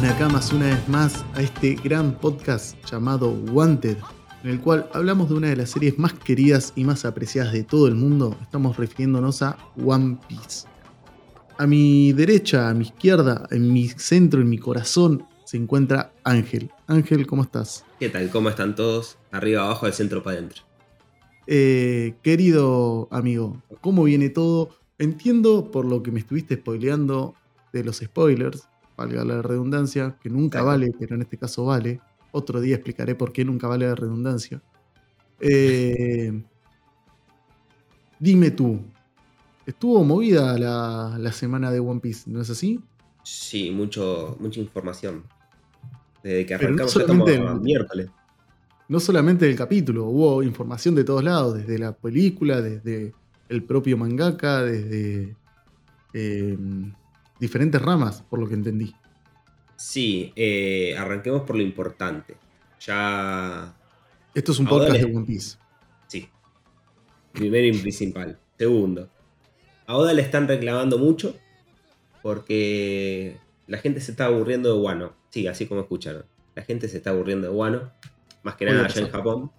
Bienvenidos Nakamas una vez más a este gran podcast llamado Wanted, en el cual hablamos de una de las series más queridas y más apreciadas de todo el mundo. Estamos refiriéndonos a One Piece. A mi derecha, a mi izquierda, en mi centro, en mi corazón, se encuentra Ángel. Ángel, ¿cómo estás? ¿Qué tal? ¿Cómo están todos? Arriba, abajo, del centro para adentro. Eh, querido amigo, ¿cómo viene todo? Entiendo por lo que me estuviste spoileando de los spoilers, valga la redundancia, que nunca vale, pero en este caso vale. Otro día explicaré por qué nunca vale la redundancia. Eh, dime tú, estuvo movida la, semana de One Piece, ¿no es así? Sí, mucho, mucha información. Desde que arrancamos no solamente, miércoles. No solamente del capítulo, hubo información de todos lados, desde la película, desde el propio mangaka, desde eh, diferentes ramas, por lo que entendí. Sí, eh, arranquemos por lo importante. Ya. Esto es un podcast de One Piece. Sí. Primero y principal. Segundo. A Oda le están reclamando mucho porque la gente se está aburriendo de Wano. Sí, así como escucharon. La gente se está aburriendo de Wano. Más que nada allá en Japón.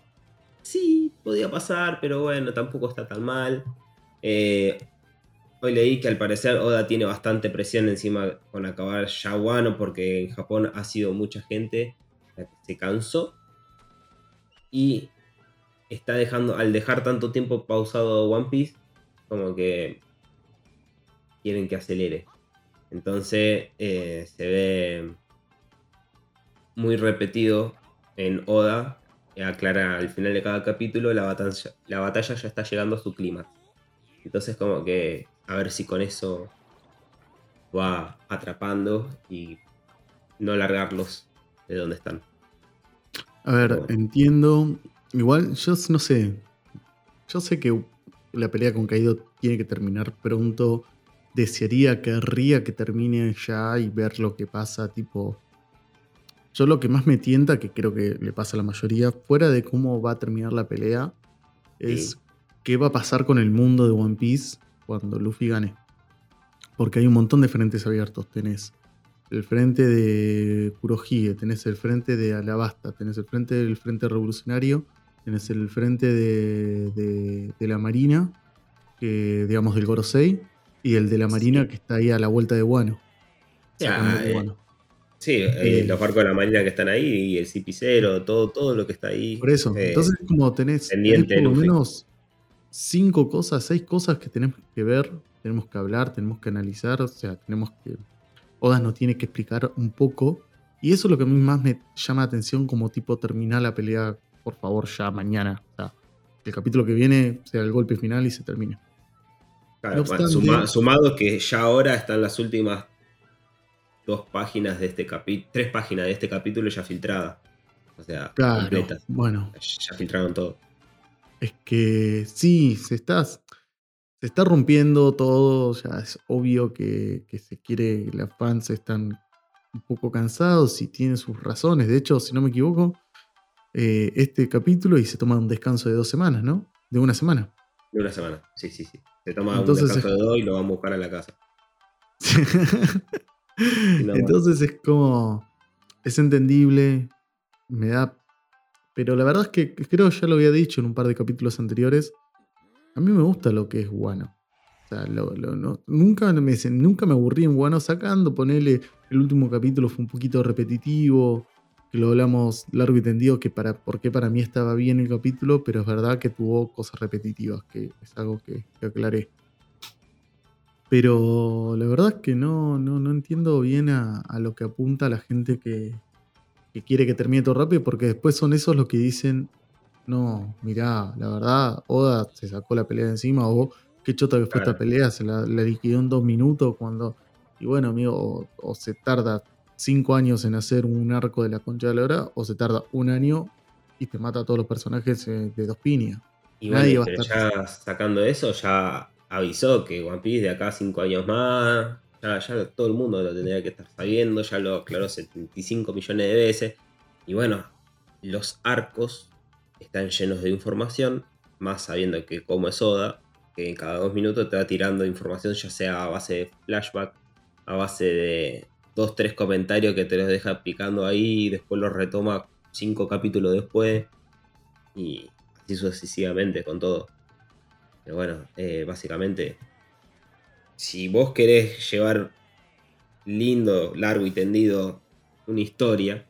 Sí, podía pasar, pero bueno, tampoco está tan mal. Eh, Hoy leí que al parecer Oda tiene bastante presión encima con acabar ya Wano porque en Japón ha sido mucha gente la que se cansó y está dejando, al dejar tanto tiempo pausado One Piece, como que quieren que acelere. Entonces eh, se ve muy repetido en Oda, aclara al final de cada capítulo, la batalla, la batalla ya está llegando a su clima. Entonces como que a ver si con eso va atrapando y no largarlos de donde están. A ver, entiendo. Igual, yo no sé. Yo sé que la pelea con Kaido tiene que terminar pronto. Desearía, querría que termine ya y ver lo que pasa, tipo. Yo lo que más me tienta, que creo que le pasa a la mayoría, fuera de cómo va a terminar la pelea, es qué va a pasar con el mundo de One Piece cuando Luffy gane. Porque hay un montón de frentes abiertos. Tenés el frente de Kurohige, tenés el frente de Alabasta, tenés el frente del Frente Revolucionario, tenés el frente de, la Marina, que, digamos del Gorosei, y el de la Marina que está ahí a la vuelta de Guano. Eh, sí, eh, eh, los barcos de la Marina que están ahí, y el CP0, todo, todo lo que está ahí. Por eso, entonces como tenés, tenés por lo menos cinco cosas, seis cosas que tenemos que ver, tenemos que hablar, tenemos que analizar, o sea, tenemos que... Oda nos tiene que explicar un poco. Y eso es lo que a mí más me llama la atención como tipo terminar la pelea, por favor, ya mañana. O sea, el capítulo que viene sea el golpe final y se termine. Claro, sumado que ya ahora están las últimas dos páginas de este capítulo, tres páginas de este capítulo ya filtradas. O sea, completas. Bueno. Ya filtraron todo es que sí, se está, se está rompiendo todo, ya es obvio que, se quiere, las fans están un poco cansados y tienen sus razones. De hecho, si no me equivoco, eh, este capítulo y se toma un descanso de dos semanas, ¿no? De una semana. De una semana, sí, sí, sí. Se toma un descanso de dos y lo vamos a buscar a la casa. Entonces es como, es entendible, me da pero la verdad es que creo ya lo había dicho en un par de capítulos anteriores. A mí me gusta lo que es Guano. O sea, nunca, me, nunca me aburrí en Guano sacando. Ponele, el último capítulo fue un poquito repetitivo. Que lo hablamos largo y tendido. Que para, porque para mí estaba bien el capítulo. Pero es verdad que tuvo cosas repetitivas. Que es algo que, aclaré. Pero la verdad es que no, no, no entiendo bien a lo que apunta la gente que, que quiere que termine todo rápido, porque después son esos los que dicen, no, mirá, la verdad, Oda se sacó la pelea de encima, o qué chota que fue esta pelea, se la, liquidó en dos minutos cuando... Y bueno, amigo, o, se tarda cinco años en hacer un arco de la concha de la hora, o se tarda un año y te mata a todos los personajes eh, de dos piñas. Y Nadie va a estar... ya sacando eso, ya avisó que One Piece de acá cinco años más ya, todo el mundo lo tendría que estar sabiendo, ya lo aclaró 75 millones de veces. Y bueno, los arcos están llenos de información, más sabiendo que como es Oda, que en cada dos minutos te va tirando información, ya sea a base de flashback, a base de dos, tres comentarios que te los deja picando ahí y después los retoma cinco capítulos después. Y así sucesivamente con todo. Pero bueno, eh, básicamente, si vos querés llevar lindo, largo y tendido una historia,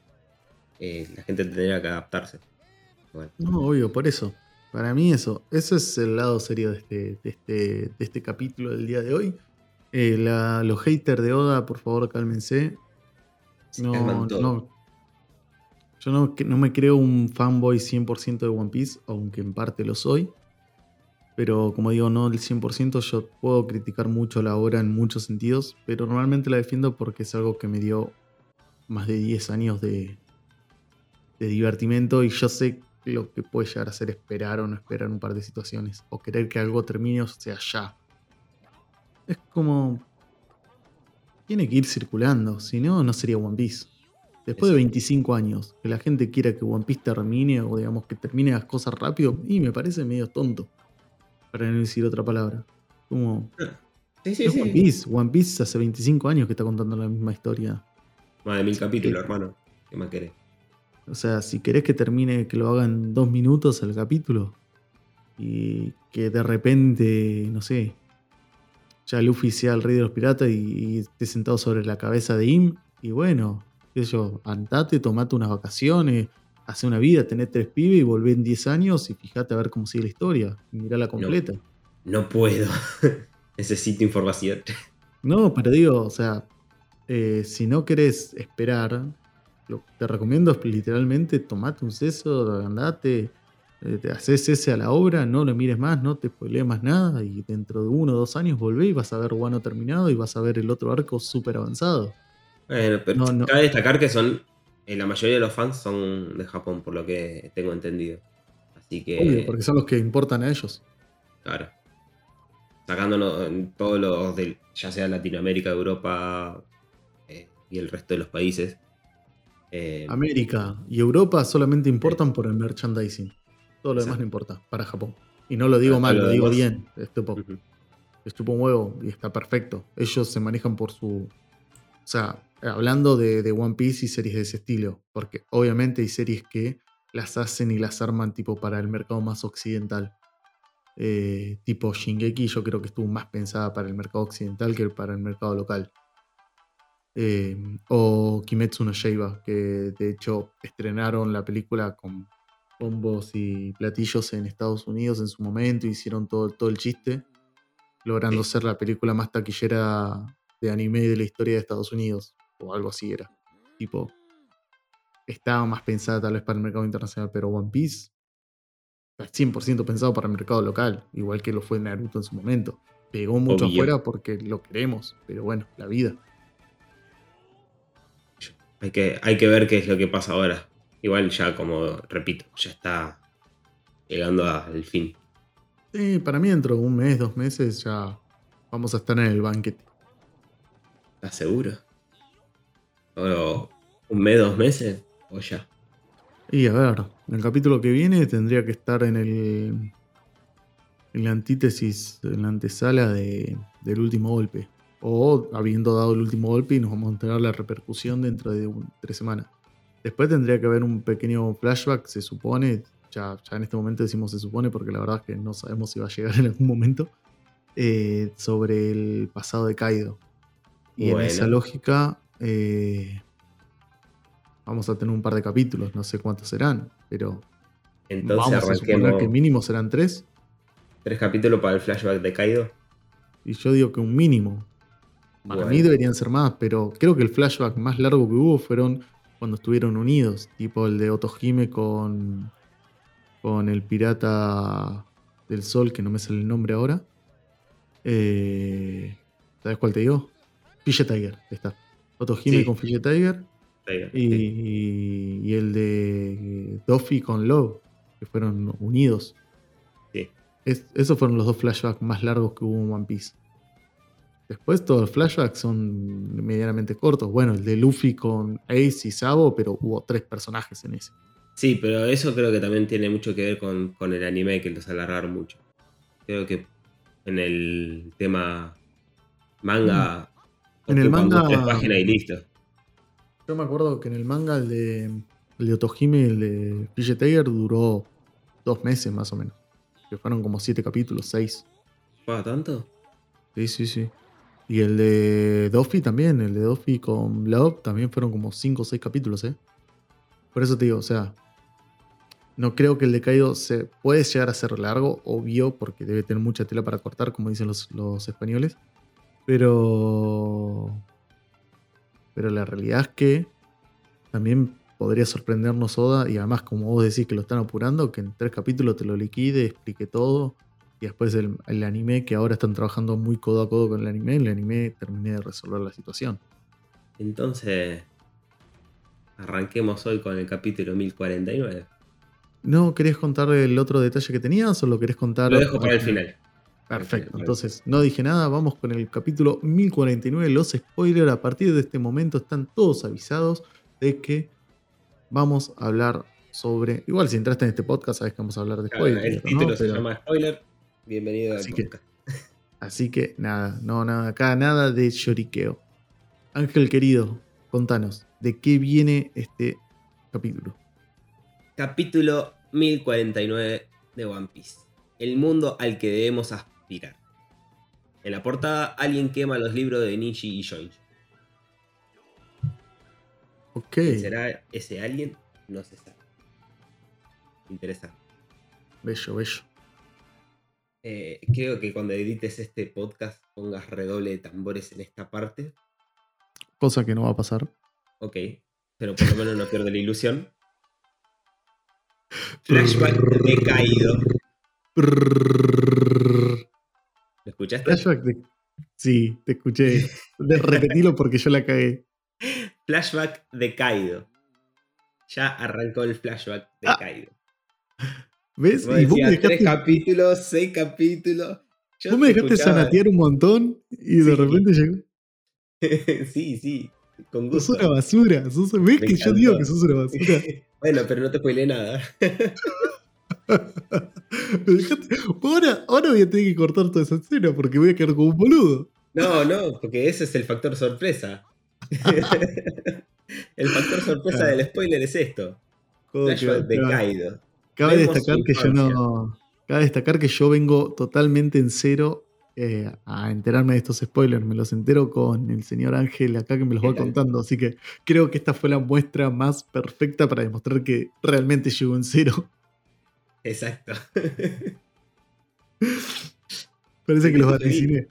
eh, la gente tendría que adaptarse. No, obvio, por eso. Para mí eso, eso es el lado serio de este, de este, de este capítulo del día de hoy. Eh, los haters de Oda, por favor, cálmense. No, no, yo no, no, me creo un fanboy 100% de One Piece, aunque en parte lo soy. Pero como digo, no el 100%, yo puedo criticar mucho la obra en muchos sentidos, pero normalmente la defiendo porque es algo que me dio más de 10 años de, de divertimento y yo sé lo que puede llegar a ser esperar o no esperar un par de situaciones, o querer que algo termine o sea ya. Es como... Tiene que ir circulando, si no, no sería One Piece. Después de 25 años, que la gente quiera que One Piece termine o digamos que termine las cosas rápido, y me parece medio tonto. Para no decir otra palabra. Como... Sí, One Piece. One Piece hace 25 años que está contando la misma historia. Más de mil capítulos, hermano. ¿Qué más querés? O sea, si querés que termine, que lo hagan dos minutos el capítulo. Y que de repente, no sé, ya Luffy sea el rey de los piratas y, esté sentado sobre la cabeza de Im. Y bueno, qué sé yo, andate, tomate unas vacaciones, hace una vida, tenés tres pibes y volvé en 10 años y fíjate a ver cómo sigue la historia. Y la completa. No, puedo. Necesito información. No, pero digo, o sea, eh, si no querés esperar, lo te recomiendo literalmente tomate un seso, andate, eh, te haces ese a la obra, no lo mires más, no te spoilees más nada y dentro de uno o dos años volvé y vas a ver Guano terminado y vas a ver el otro arco súper avanzado. Bueno, pero cabe destacar que son, eh, la mayoría de los fans son de Japón, por lo que tengo entendido. Así que... Obvio, porque son los que importan a ellos. Claro. Sacándonos todos los de, ya sea Latinoamérica, Europa eh, y el resto de los países. América y Europa solamente importan por el merchandising. Todo lo demás no importa para Japón. Y no lo digo mal, lo, digo bien. Estupo, uh un huevo y está perfecto. Ellos se manejan por su. O sea, hablando de, One Piece y series de ese estilo. Porque obviamente hay series que las hacen y las arman tipo para el mercado más occidental. Eh, tipo Shingeki, yo creo que estuvo más pensada para el mercado occidental que para el mercado local. Eh, o Kimetsu no Yaiba, que de hecho estrenaron la película con bombos y platillos en Estados Unidos en su momento, hicieron todo, todo el chiste, logrando ser la película más taquillera de anime de la historia de Estados Unidos, o algo así era. Tipo, estaba más pensada tal vez para el mercado internacional, pero One Piece está 100% pensado para el mercado local, igual que lo fue Naruto en su momento. Pegó mucho afuera porque lo queremos, pero bueno, la vida. Hay que, hay que ver qué es lo que pasa ahora. Igual ya, como repito, ya está llegando al fin. Sí, para mí dentro de un mes, dos meses ya vamos a estar en el banquete. ¿Estás seguro? ¿O un mes, dos meses? ¿O ya? Y a ver, en el capítulo que viene tendría que estar en el. En la antítesis, en la antesala de, del último golpe. O habiendo dado el último golpe y nos vamos a enterar la repercusión dentro de tres semanas. Después tendría que haber un pequeño flashback, se supone. Ya, ya en este momento decimos se supone porque la verdad es que no sabemos si va a llegar en algún momento. Eh, sobre el pasado de Kaido. Y en esa lógica eh, vamos a tener un par de capítulos, no sé cuántos serán, pero Entonces vamos a suponer que mínimo serán tres. Tres capítulos para el flashback de Kaido. Y yo digo que un mínimo. Para mí deberían ser más, pero creo que el flashback más largo que hubo fueron cuando estuvieron unidos, tipo el de Otohime con, con el pirata del sol, que no me sale el nombre ahora. Eh, ¿Sabes cuál te digo? Fisher Tiger, está. Otohime con Fisher Tiger. y, el de Duffy con Love, que fueron unidos. Sí. esos fueron los dos flashbacks más largos que hubo en One Piece. Después todos los flashbacks son medianamente cortos. Bueno, el de Luffy con Ace y Sabo, pero hubo tres personajes en ese. Sí, pero eso creo que también tiene mucho que ver con, el anime, que los alargaron mucho. Creo que en el tema manga. En el manga. Tres páginas y listo. Yo me acuerdo que en el manga el de, el de Otohime, el de Fidget Tiger, duró dos meses más o menos. Que fueron como siete capítulos, seis. ¿Para tanto? Sí, sí, sí. Y el de Doffy también, el de Doffy con Love también fueron como cinco o seis capítulos, ¿eh? Por eso te digo, o sea, no creo que el de Kaido se puede llegar a ser largo, obvio, porque debe tener mucha tela para cortar, como dicen los, los españoles. Pero. Pero la realidad es que también podría sorprendernos Oda, y además, como vos decís que lo están apurando, que en tres capítulos te lo liquide, explique todo, y después el, el anime, que ahora están trabajando muy codo a codo con el anime, el anime termine de resolver la situación. Entonces, arranquemos hoy con el capítulo 1049. ¿No querés contar el otro detalle que tenías o lo querés contar? Lo dejo para el final. Perfecto, entonces no dije nada, vamos con el capítulo 1049, los spoilers, a partir de este momento están todos avisados de que vamos a hablar sobre, igual si entraste en este podcast sabes que vamos a hablar de Claro, spoilers. el título ¿no? se Pero- llama Spoiler. Bienvenido Así al que- podcast. Así que nada, no, nada, acá nada de lloriqueo. Ángel querido, contanos, ¿de qué viene este capítulo? Capítulo 1049 de One Piece. El mundo al que debemos aspirar. En la portada, alguien quema los libros de Nishi y Joinch. Ok, ¿Quién ¿Será ese alguien? No se sabe. Interesante. bello, bello. Eh, creo que cuando edites este podcast pongas redoble de tambores en esta parte. Cosa que no va a pasar. Ok. Pero por lo menos no pierdo la ilusión. Flashback decaído. ¿Lo escuchaste? Flashback de- Sí, te escuché. De- Repetilo porque yo la cagué. Flashback decaído. Ya arrancó el flashback Ah. decaído. ¿Ves? Vos Y vos me decías, tres dejaste, capítulos, seis capítulos. Yo vos me te dejaste sanatear un montón y de repente llegó. sí, sí. Con Sos gusto. una basura. sos- ¿Ves Me que yo digo que sos una basura? bueno, pero no te spoilé nada. Me dejaste- Ahora, ahora voy a tener que cortar toda esa escena porque voy a quedar como un boludo. No, no, porque ese es el factor sorpresa. el factor sorpresa del spoiler es esto. Joder, cabe- decaído. Cabe Vemos destacar que yo no. Cabe destacar que yo vengo totalmente en cero eh, a enterarme de estos spoilers. Me los entero con el señor Ángel acá que me los va contando. Así que creo que esta fue la muestra más perfecta para demostrar que realmente llegó en cero. Exacto. Parece que los Sí. vaticiné.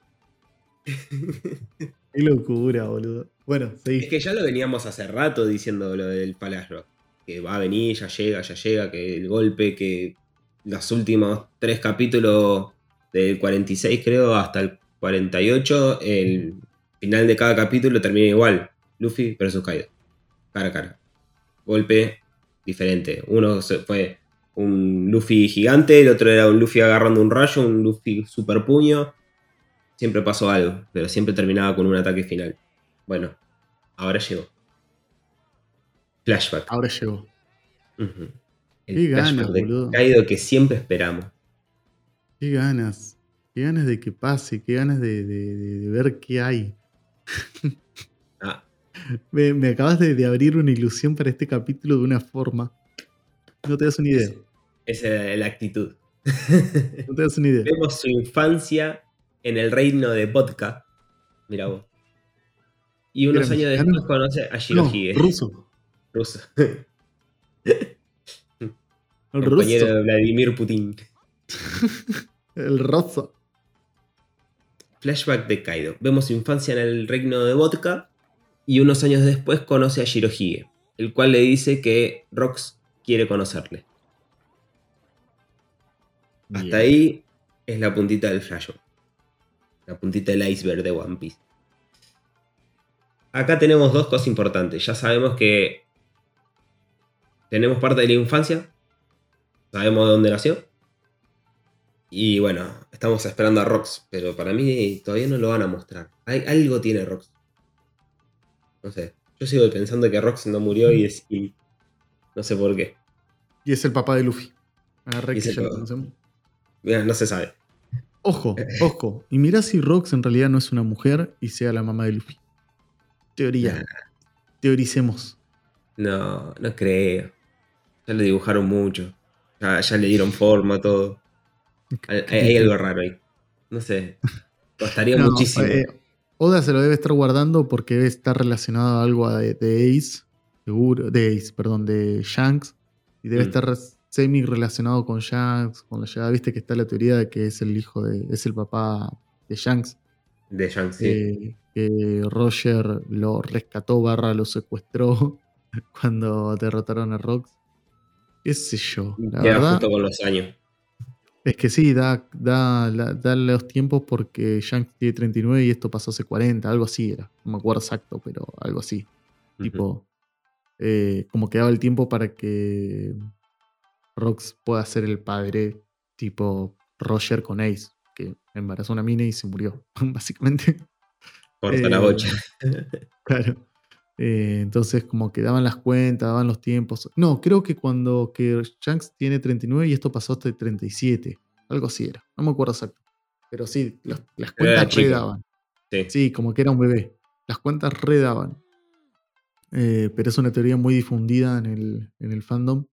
Qué locura, boludo. Bueno, es seguí. que ya lo veníamos hace rato diciendo lo del Palace. Que va a venir, ya llega, ya llega, que el golpe, que los últimos tres capítulos del 46 creo hasta el 48, el final de cada capítulo termina igual. Luffy versus Kaido. Cara a cara. Golpe diferente. Uno se fue un Luffy gigante, el otro era un Luffy agarrando un rayo, un Luffy super puño. Siempre pasó algo, pero siempre terminaba con un ataque final. Bueno, ahora llegó. Flashback. Ahora llegó. Ujú. El Qué ganas, boludo. Kaido que siempre esperamos. Qué ganas. Qué ganas de que pase. Qué ganas de, de- de- de ver qué hay. Ah, Me, me acabas de, de abrir una ilusión para este capítulo de una forma. No te das una idea. esa es la actitud. No te das una idea. Vemos su infancia en el reino de vodka. Mira vos. Y unos Era años mexicano. después conoce a No, Shirohige. ruso. ruso. El compañero ruso. de Vladimir Putin. El ruso. Flashback de Kaido. Vemos su infancia en el reino de vodka y unos años después conoce a Shirohige, el cual le dice que Rox quiere conocerle. Hasta ahí es la puntita del flashback. La puntita del iceberg de One Piece. Acá tenemos dos cosas importantes. Ya sabemos que tenemos parte de la infancia. Sabemos de dónde nació. Y bueno, estamos esperando a Rox. Pero para mí todavía no lo van a mostrar. Hay, algo tiene Rox. No sé. Yo sigo pensando que Rox no murió y, es- y no sé por qué. Y es el papá de Luffy. Agarré Y que ya lo conocemos. Mira, no se sabe. Ojo, ojo. Y mirá si Rox en realidad no es una mujer y sea la mamá de Luffy. Teoría. teoricemos. No, no creo. Ya lo dibujaron mucho. Ya, ya le dieron forma a todo. Hay, hay algo raro ahí. No sé. Costaría No, muchísimo. eh, Oda se lo debe estar guardando porque debe estar relacionado a algo de, de Ace, seguro, de Ace, perdón, de Shanks, y debe Mm. estar semi relacionado con Shanks, con la llegada, viste que está la teoría de que es el hijo de, es el papá de Shanks, de Yang, sí. eh, que Roger lo rescató barra lo secuestró cuando derrotaron a Rox. Qué sé yo, la Queda verdad. justo con los años. Es que sí, da, da, da los tiempos porque Shanks tiene 39 y esto pasó hace 40, algo así era. No me acuerdo exacto, pero algo así. Tipo, eh, como que daba el tiempo para que Rox pueda ser el padre, tipo Roger con Ace, que embarazó a una mina y se murió, básicamente. Corta eh, la bocha. Claro. Eh, entonces, como que daban las cuentas, daban los tiempos. No, creo que cuando que Shanks tiene 39 y esto pasó hasta el 37. Algo así era. No me acuerdo exacto. Pero sí, los- las cuentas redaban. Sí. Sí, como que era un bebé. Las cuentas redaban. Eh, pero es una teoría muy difundida en el, en el fandom.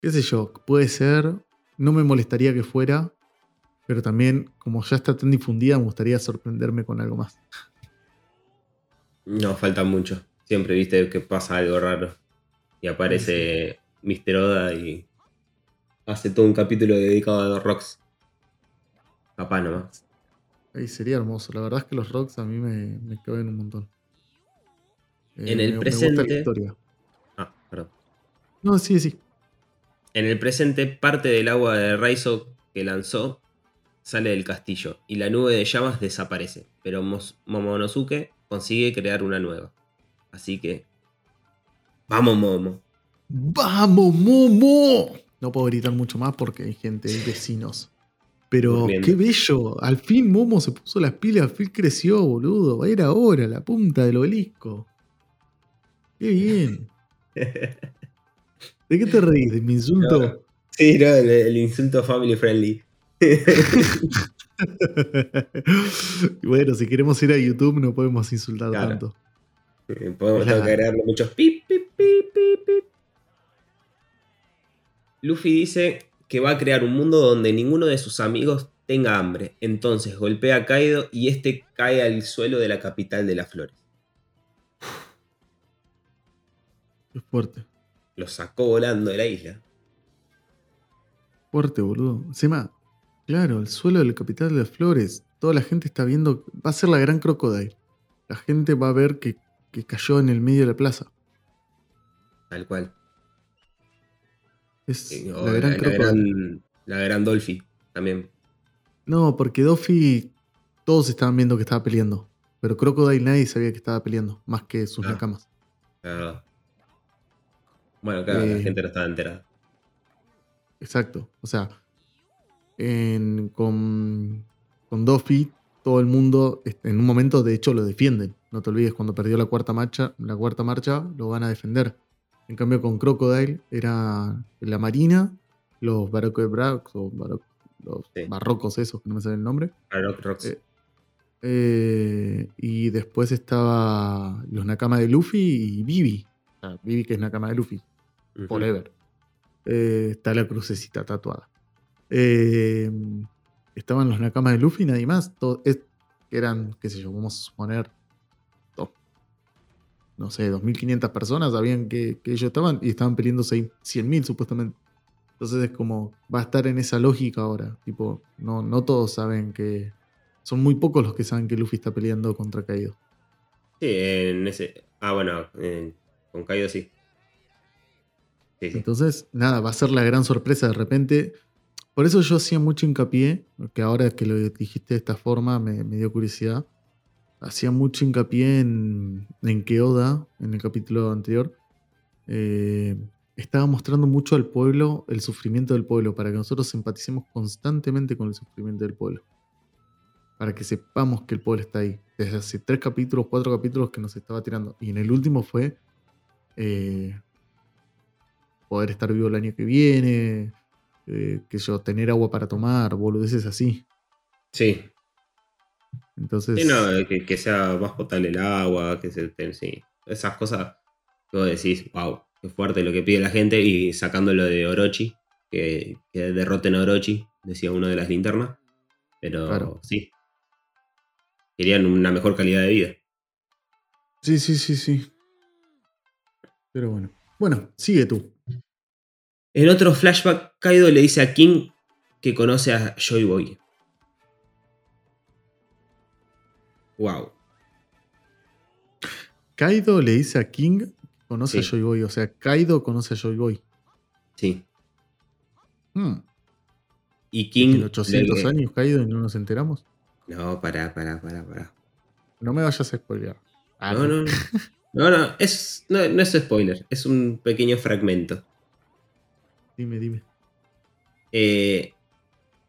Qué sé yo, puede ser. No me molestaría que fuera. Pero también, como ya está tan difundida, me gustaría sorprenderme con algo más. No, falta mucho. Siempre viste que pasa algo raro. Y aparece Mr. Oda y hace todo un capítulo dedicado a Rocks. Papá nomás. Ay, sería hermoso. La verdad es que los rocks a mí me, me caben un montón. Eh, En el presente-. Ah, perdón. No, sí, sí. En el presente, parte del agua de Raizo que lanzó sale del castillo y la nube de llamas desaparece, pero Momonosuke consigue crear una nueva. Así que... ¡Vamos, Momo! ¡Vamos, Momo! No puedo gritar mucho más porque hay gente, hay vecinos. Pero Durmiendo. qué bello. Al fin Momo se puso las pilas, al fin creció, boludo. Va a ir ahora, la punta del obelisco. Qué bien. ¿De qué te reís? ¿De mi insulto? No. sí, no, el, el insulto family friendly. Bueno, si queremos ir a YouTube no podemos insultar Claro. tanto. Eh, Podemos Claro. agregarle muchos pip, pip, pip, pip, pip. Luffy dice que va a crear un mundo donde ninguno de sus amigos tenga hambre. Entonces golpea a Kaido y este cae al suelo de la capital de las flores. Qué fuerte. Lo sacó volando de la isla. Fuerte, boludo. Encima, claro, el suelo del capital de las flores. Toda la gente está viendo. Va a ser la gran crocodile. La gente va a ver que, que cayó en el medio de la plaza. Tal cual. Es Eh, la gran la, gran, la gran Dolphy también. No, porque Doffy. Todos estaban viendo que estaba peleando. Pero Crocodile nadie sabía que estaba peleando. Más que sus Ah. nakamas. Ah. Bueno, claro, la Eh. gente no estaba enterada. Exacto. O sea, en- con, con Doffy, todo el mundo, este, en un momento, de hecho, lo defienden. No te olvides, cuando perdió la cuarta marcha, la cuarta marcha, lo van a defender. En cambio, con Crocodile, era la marina, los Baroque Brax, o los Sí. barrocos esos, que no me sale el nombre. A Rock Rocks. Eh, eh, y después estaba los Nakama de Luffy y Vivi. Sea, Vivi, que es Nakama de Luffy Forever. Eh, está la crucecita tatuada. Eh, estaban los nakamas de Luffy nadie más. Todo- es- que eran, qué sé yo, vamos a suponer, no sé, 2.500 personas sabían que, que ellos estaban y estaban peleando 100.000 supuestamente. Entonces es como, va a estar en esa lógica ahora. Tipo, no, no todos saben que... Son muy pocos los que saben que Luffy está peleando contra Kaido. Sí, en ese. Ah, bueno, en- con Kaido sí. Entonces, nada, va a ser la gran sorpresa de repente. Por eso yo hacía mucho hincapié, que ahora que lo dijiste de esta forma me, dio curiosidad. Hacía mucho hincapié en, en que Oda, en el capítulo anterior, eh, estaba mostrando mucho al pueblo el sufrimiento del pueblo, para que nosotros empaticemos constantemente con el sufrimiento del pueblo. Para que sepamos que el pueblo está ahí. Desde hace tres capítulos, cuatro capítulos que nos estaba tirando. Y en el último fue eh, poder estar vivo el año que viene, eh, que yo, tener agua para tomar, boludeces así. Sí, Entonces, Sí, no, que, que sea más potable el agua, que se sí. Esas cosas Luego decís, wow, qué fuerte lo que pide la gente y sacándolo de Orochi, que, que derroten a Orochi, decía uno de las linternas. Pero Claro. sí. Querían una mejor calidad de vida. Sí, sí, sí, sí. Pero bueno. Bueno, sigue tú. En otro flashback, Kaido le dice a King que conoce a Joy Boy. Wow. Kaido le dice a King que conoce Sí. a Joy Boy. O sea, Kaido conoce a Joy Boy. Sí. Hmm. Y King. ¿En 800 le- años Kaido y no nos enteramos? No, pará, pará, pará, pará. No me vayas a spoilear. Ah, No, no, no. No, no, es, no, no es spoiler, es un pequeño fragmento. Dime, dime. Eh,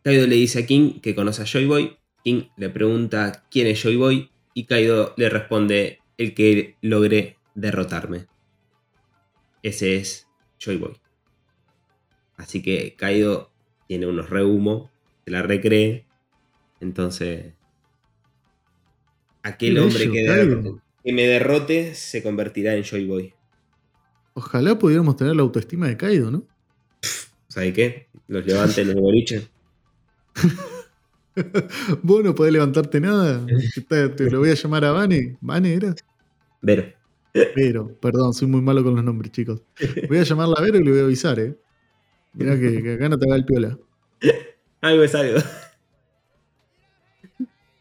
Kaido le dice a King que conoce a Joy Boy. King le pregunta quién es Joy Boy. Y Kaido le responde: El que logré derrotarme. Ese es Joy Boy. Así que Kaido tiene unos rehumo, se la recree. Entonces, aquel hombre que, que me derrote se convertirá en Joy Boy. Ojalá pudiéramos tener la autoestima de Kaido, ¿no? ¿Sabe qué? Los levanten en el boliche. Vos no podés levantarte nada. Te, lo voy a llamar a Vane. ¿Vane era? Ver. Vero. Perdón, soy muy malo con los nombres, chicos. Voy a llamarla a Vero y le voy a avisar, ¿eh? Mirá que, que acá no te haga el piola. Algo es algo.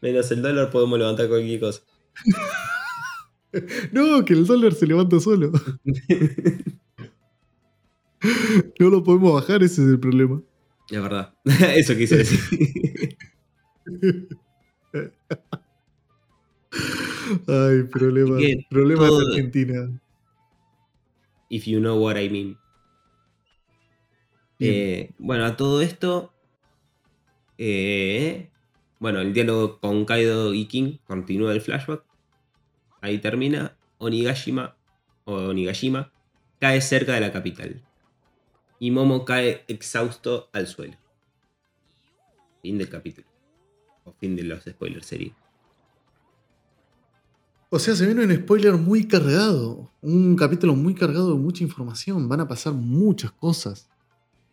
Menos el dólar podemos levantar cualquier cosa. No, que el dólar se levanta solo. No lo podemos bajar, ese es el problema. Es verdad. Eso quise decir. Ay, problema. Problema de Argentina. If you know what I mean. Eh, bueno, a todo esto. eh, bueno, el diálogo con Kaido y King continúa el flashback. Ahí termina. Onigashima o Onigashima cae cerca de la capital. Y Momo cae exhausto al suelo. Fin del capítulo. O fin de los spoilers sería. O sea, se viene un spoiler muy cargado. Un capítulo muy cargado de mucha información. Van a pasar muchas cosas.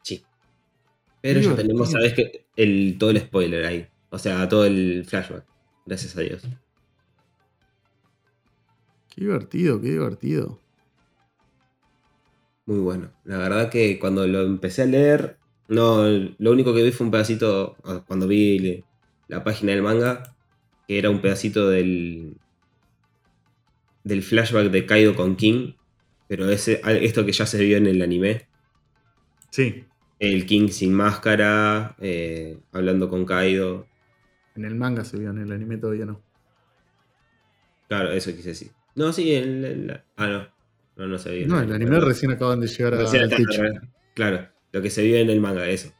Sí. Pero ya tenemos, sabes que el, todo el spoiler ahí. O sea, todo el flashback. Gracias a Dios. Qué divertido, qué divertido. Muy bueno. La verdad que cuando lo empecé a leer, no, lo único que vi fue un pedacito, ah, cuando vi la página del manga, que era un pedacito del, del flashback de Kaido con King, pero ese, esto que ya se vio en el anime, Sí. el King sin máscara, eh, hablando con Kaido, En el manga se vio, en el anime todavía no. claro, eso quise decir. No, sí, el, el- ah, no, no, no se vio. en No, el anime recién acaban de llegar a- al techo. Claro, lo que se vio en el manga, eso.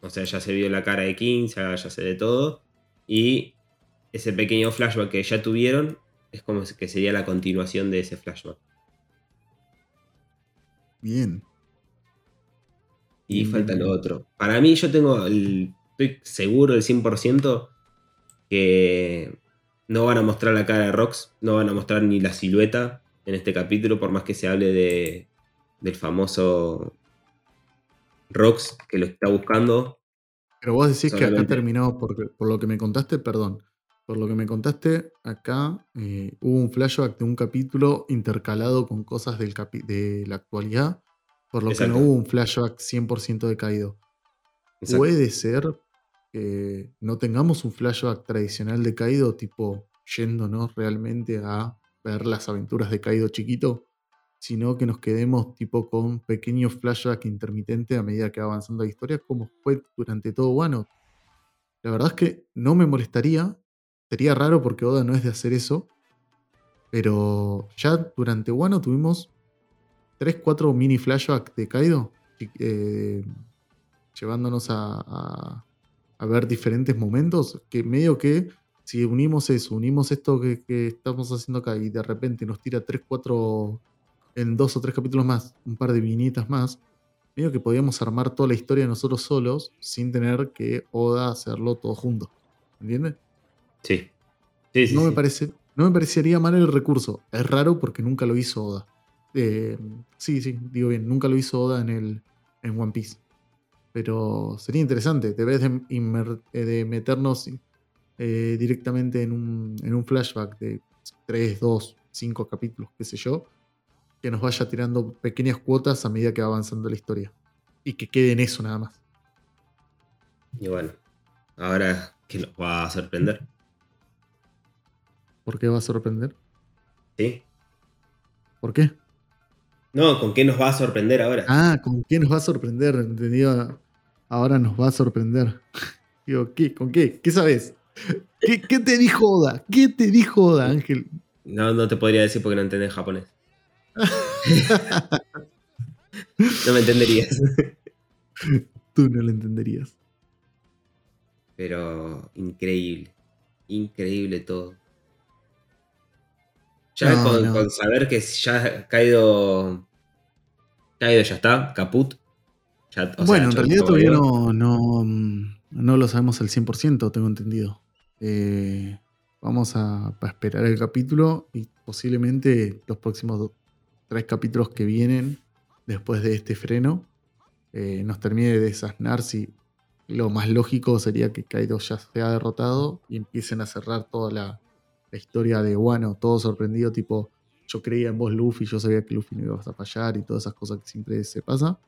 O sea, ya se vio la cara de King, ya, ya se ve todo. Y ese pequeño flashback que ya tuvieron es como que sería la continuación de ese flashback. Bien. Y Bien, falta lo otro. Para mí, yo tengo. el- estoy seguro del 100% que no van a mostrar la cara de Rox, no van a mostrar ni la silueta en este capítulo, por más que se hable de, del famoso Rox que lo está buscando. Pero vos decís que acá terminó, por, por lo que me contaste, perdón. Por lo que me contaste, acá eh, hubo un flashback de un capítulo intercalado con cosas del de la actualidad, por lo Exacto. que no hubo un flashback 100% de Kaido. Exacto. Puede ser que no tengamos un flashback tradicional de Kaido, tipo yéndonos realmente a ver las aventuras de Kaido chiquito, sino que nos quedemos tipo con pequeños flashbacks intermitentes a medida que va avanzando la historia, como fue durante todo Wano. La verdad es que no me molestaría, sería raro porque Oda no es de hacer eso, pero ya durante Wano tuvimos 3-4 mini flashbacks de Kaido, eh, llevándonos a- a ver diferentes momentos, que medio que si unimos eso, unimos esto que, que estamos haciendo acá y de repente nos tira 3, 4, en dos o tres capítulos más, un par de vinitas más, medio que podíamos armar toda la historia nosotros solos sin tener que Oda hacerlo todo junto. ¿Entiendes? Sí. Sí, sí, No me sí. parece, No me parecería mal el recurso. Es raro porque nunca lo hizo Oda. Eh, sí, sí, digo bien, nunca lo hizo Oda en, el, en One Piece. Pero sería interesante, de vez de, eh, de meternos eh, directamente en un, en un flashback de 3, 2, 5 capítulos, qué sé yo, que nos vaya tirando pequeñas cuotas a medida que va avanzando la historia. Y que quede en eso nada más. Y bueno, ahora que nos va a sorprender. ¿Por qué va a sorprender? Sí. ¿Por qué? No, ¿con qué nos va a sorprender ahora? Ah, ¿con qué nos va a sorprender? Entendido. Ahora nos va a sorprender. Digo, ¿qué? ¿Con qué? ¿Qué sabes? ¿Qué, ¿Qué, te dijo Oda? ¿Qué te dijo Oda, Ángel? No, no te podría decir porque no entendés japonés. no me entenderías. Tú no lo entenderías. Pero increíble. Increíble todo. Ya con, saber que ya ha caído. Caído ya está, caput. Bueno, en realidad todavía no, no, lo sabemos al 100%, tengo entendido. Eh, vamos a, esperar el capítulo y posiblemente los próximos tres capítulos que vienen después de este freno eh, nos termine de desasnar si lo más lógico sería que Kaido ya sea derrotado y empiecen a cerrar toda la, la historia de, bueno, todo sorprendido, tipo, yo creía en vos Luffy, yo sabía que Luffy no iba a fallar y todas esas cosas que siempre se pasa.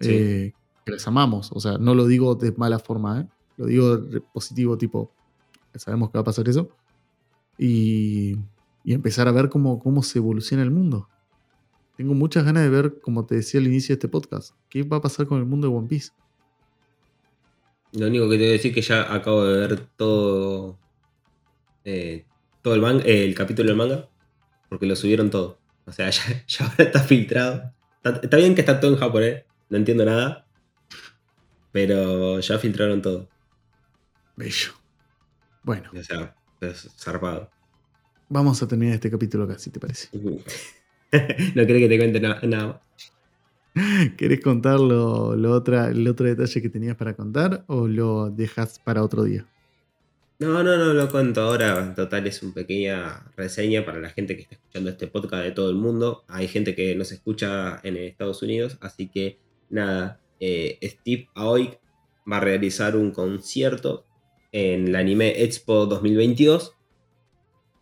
Eh, que les amamos, o sea, no lo digo de mala forma, ¿eh? lo digo de positivo, tipo, sabemos que va a pasar eso. Y, y empezar a ver cómo, cómo se evoluciona el mundo. Tengo muchas ganas de ver, como te decía al inicio de este podcast, qué va a pasar con el mundo de One Piece. Lo único que te voy a decir es que ya acabo de ver todo eh, todo el, el capítulo del manga, porque lo subieron todo. O sea, ya, ahora está filtrado. Está, bien que está todo en japonés, no entiendo nada, pero ya filtraron todo. Bello. Bueno. O sea, es zarpado. Vamos a terminar este capítulo acá, si te parece. no querés que te cuente nada más. ¿Querés contar lo, otra, el otro detalle que tenías para contar o lo dejas para otro día? No, no, no lo cuento ahora. Total, es una pequeña reseña para la gente que está escuchando este podcast de todo el mundo. Hay gente que nos escucha en Estados Unidos, así que nada, eh, Steve Aoki va a realizar un concierto en el Anime Expo 2022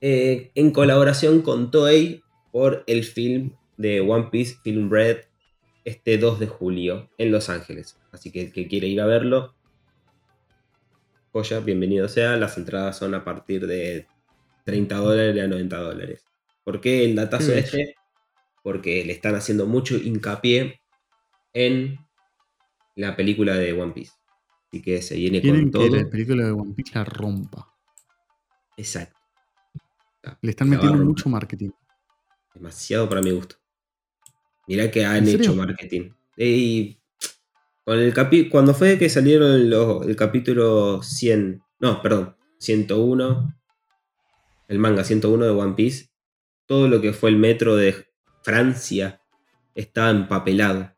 eh, en colaboración con Toei por el film de One Piece Film Red este 2 de julio en Los Ángeles. Así que el que quiere ir a verlo, joya, bienvenido sea. Las entradas son a partir de 30 dólares a 90 dólares. ¿Por qué el datazo este? Porque le están haciendo mucho hincapié en la película de One Piece. Así que se viene con todo. que la película de One Piece la rompa. Exacto. Le están metiendo mucho marketing. Demasiado para mi gusto. Mirá que han hecho marketing. Y con el capi cuando fue que salieron el capítulo 100, no, perdón, 101, el manga 101 de One Piece, todo lo que fue el metro de Francia estaba empapelado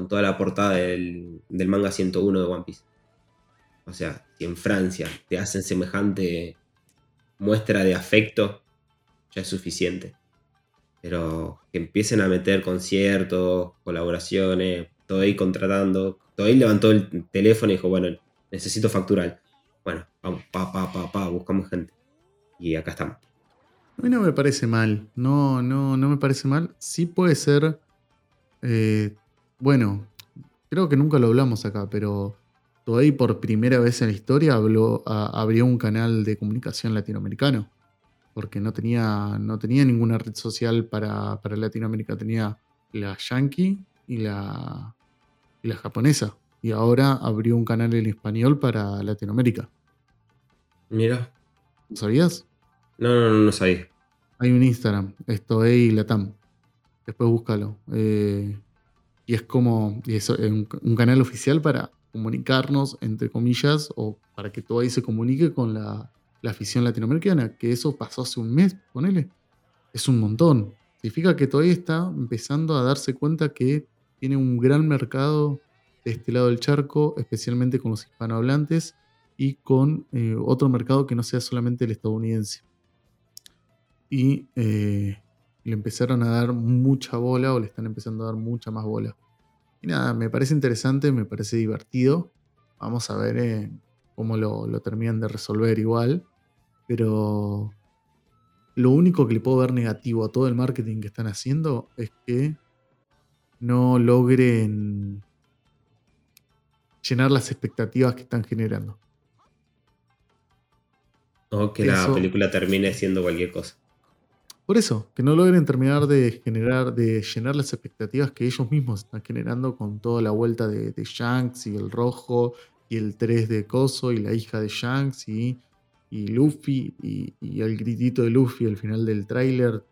con toda la portada del, manga 101 de One Piece. O sea, si en Francia te hacen semejante muestra de afecto, ya es suficiente. Pero que empiecen a meter conciertos, colaboraciones, todo ahí contratando, ahí levantó el teléfono y dijo, bueno, necesito facturar. Bueno, vamos, pa, pa, pa, pa, buscamos gente. Y acá estamos. A mí no me parece mal. No, no, no me parece mal. Sí puede ser. Eh, bueno, creo que nunca lo hablamos acá, pero Toei por primera vez en la historia habló, abrió un canal de comunicación latinoamericano. Porque no tenía, no tenía ninguna red social para, para Latinoamérica. Tenía la Yankee y la, y la japonesa. Y ahora abrió un canal en español para Latinoamérica. Mira. ¿No sabías? No, no, no, no sabía. Hay un Instagram, esto es Latam. Después búscalo. Eh, y es como un, canal oficial para comunicarnos, entre comillas, o para que todo ahí se comunique con la, la afición latinoamericana. Que eso pasó hace un mes, ponele. Es un montón. Significa que todavía está empezando a darse cuenta que tiene un gran mercado de este lado del charco, especialmente con los hispanohablantes y con eh, otro mercado que no sea solamente el estadounidense. y eh, le empezaron a dar mucha bola o le están empezando a dar mucha más bola. Y nada, me parece interesante, me parece divertido. Vamos a ver eh, cómo lo, lo, terminan de resolver igual. Pero lo único que le puedo ver negativo a todo el marketing que están haciendo es que no logren llenar las expectativas que están generando. O que la película termine siendo cualquier cosa. Por eso, que no logren terminar de generar, de llenar las expectativas que ellos mismos están generando con toda la vuelta de, Shanks y el rojo y el 3 de Coso y la hija de Shanks y, Luffy y, el gritito de Luffy al final del tráiler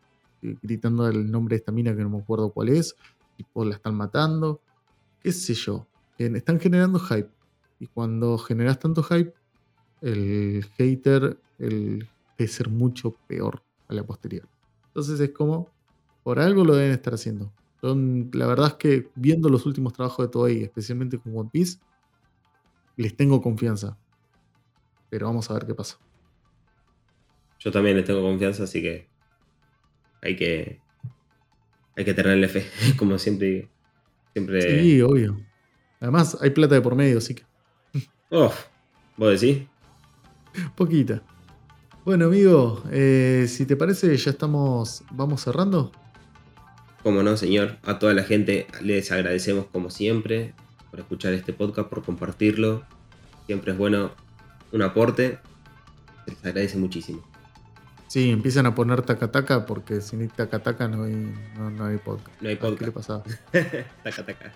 eh, gritando el nombre de esta mina que no me acuerdo cuál es y pues la están matando, qué sé yo, están generando hype. Y cuando generas tanto hype el hater el, es ser mucho peor a la posterior. Entonces es como, por algo lo deben estar haciendo. la verdad es que viendo los últimos trabajos de Toei, especialmente con One Piece, les tengo confianza. Pero vamos a ver qué pasa. Yo también les tengo confianza, así que hay que hay que tenerle fe, como siempre. siempre... Sí, obvio. Además, hay plata de por medio, así que. Oh, ¿vos decís? Poquita. Bueno, amigo, eh, si te parece, ya estamos. ¿Vamos cerrando? Como no, señor. A toda la gente les agradecemos, como siempre, por escuchar este podcast, por compartirlo. Siempre es bueno un aporte. Se les agradece muchísimo. Sí, empiezan a poner taca porque sin taca no hay, no, hay podcast. No hay podcast. ¿Qué le pasaba? taca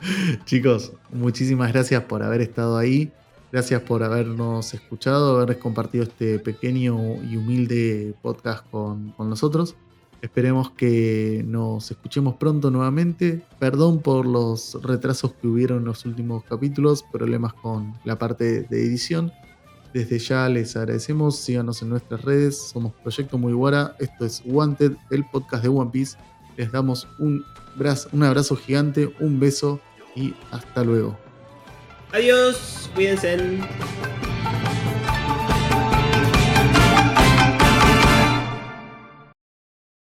Chicos, muchísimas gracias por haber estado ahí. Gracias por habernos escuchado, haber compartido este pequeño y humilde podcast con, nosotros. Esperemos que nos escuchemos pronto nuevamente. Perdón por los retrasos que hubieron en los últimos capítulos, problemas con la parte de edición. Desde ya les agradecemos, síganos en nuestras redes, somos Proyecto Muy Guara, esto es Wanted, el podcast de One Piece. Les damos un, un abrazo gigante, un beso y hasta luego. Adiós, cuídense.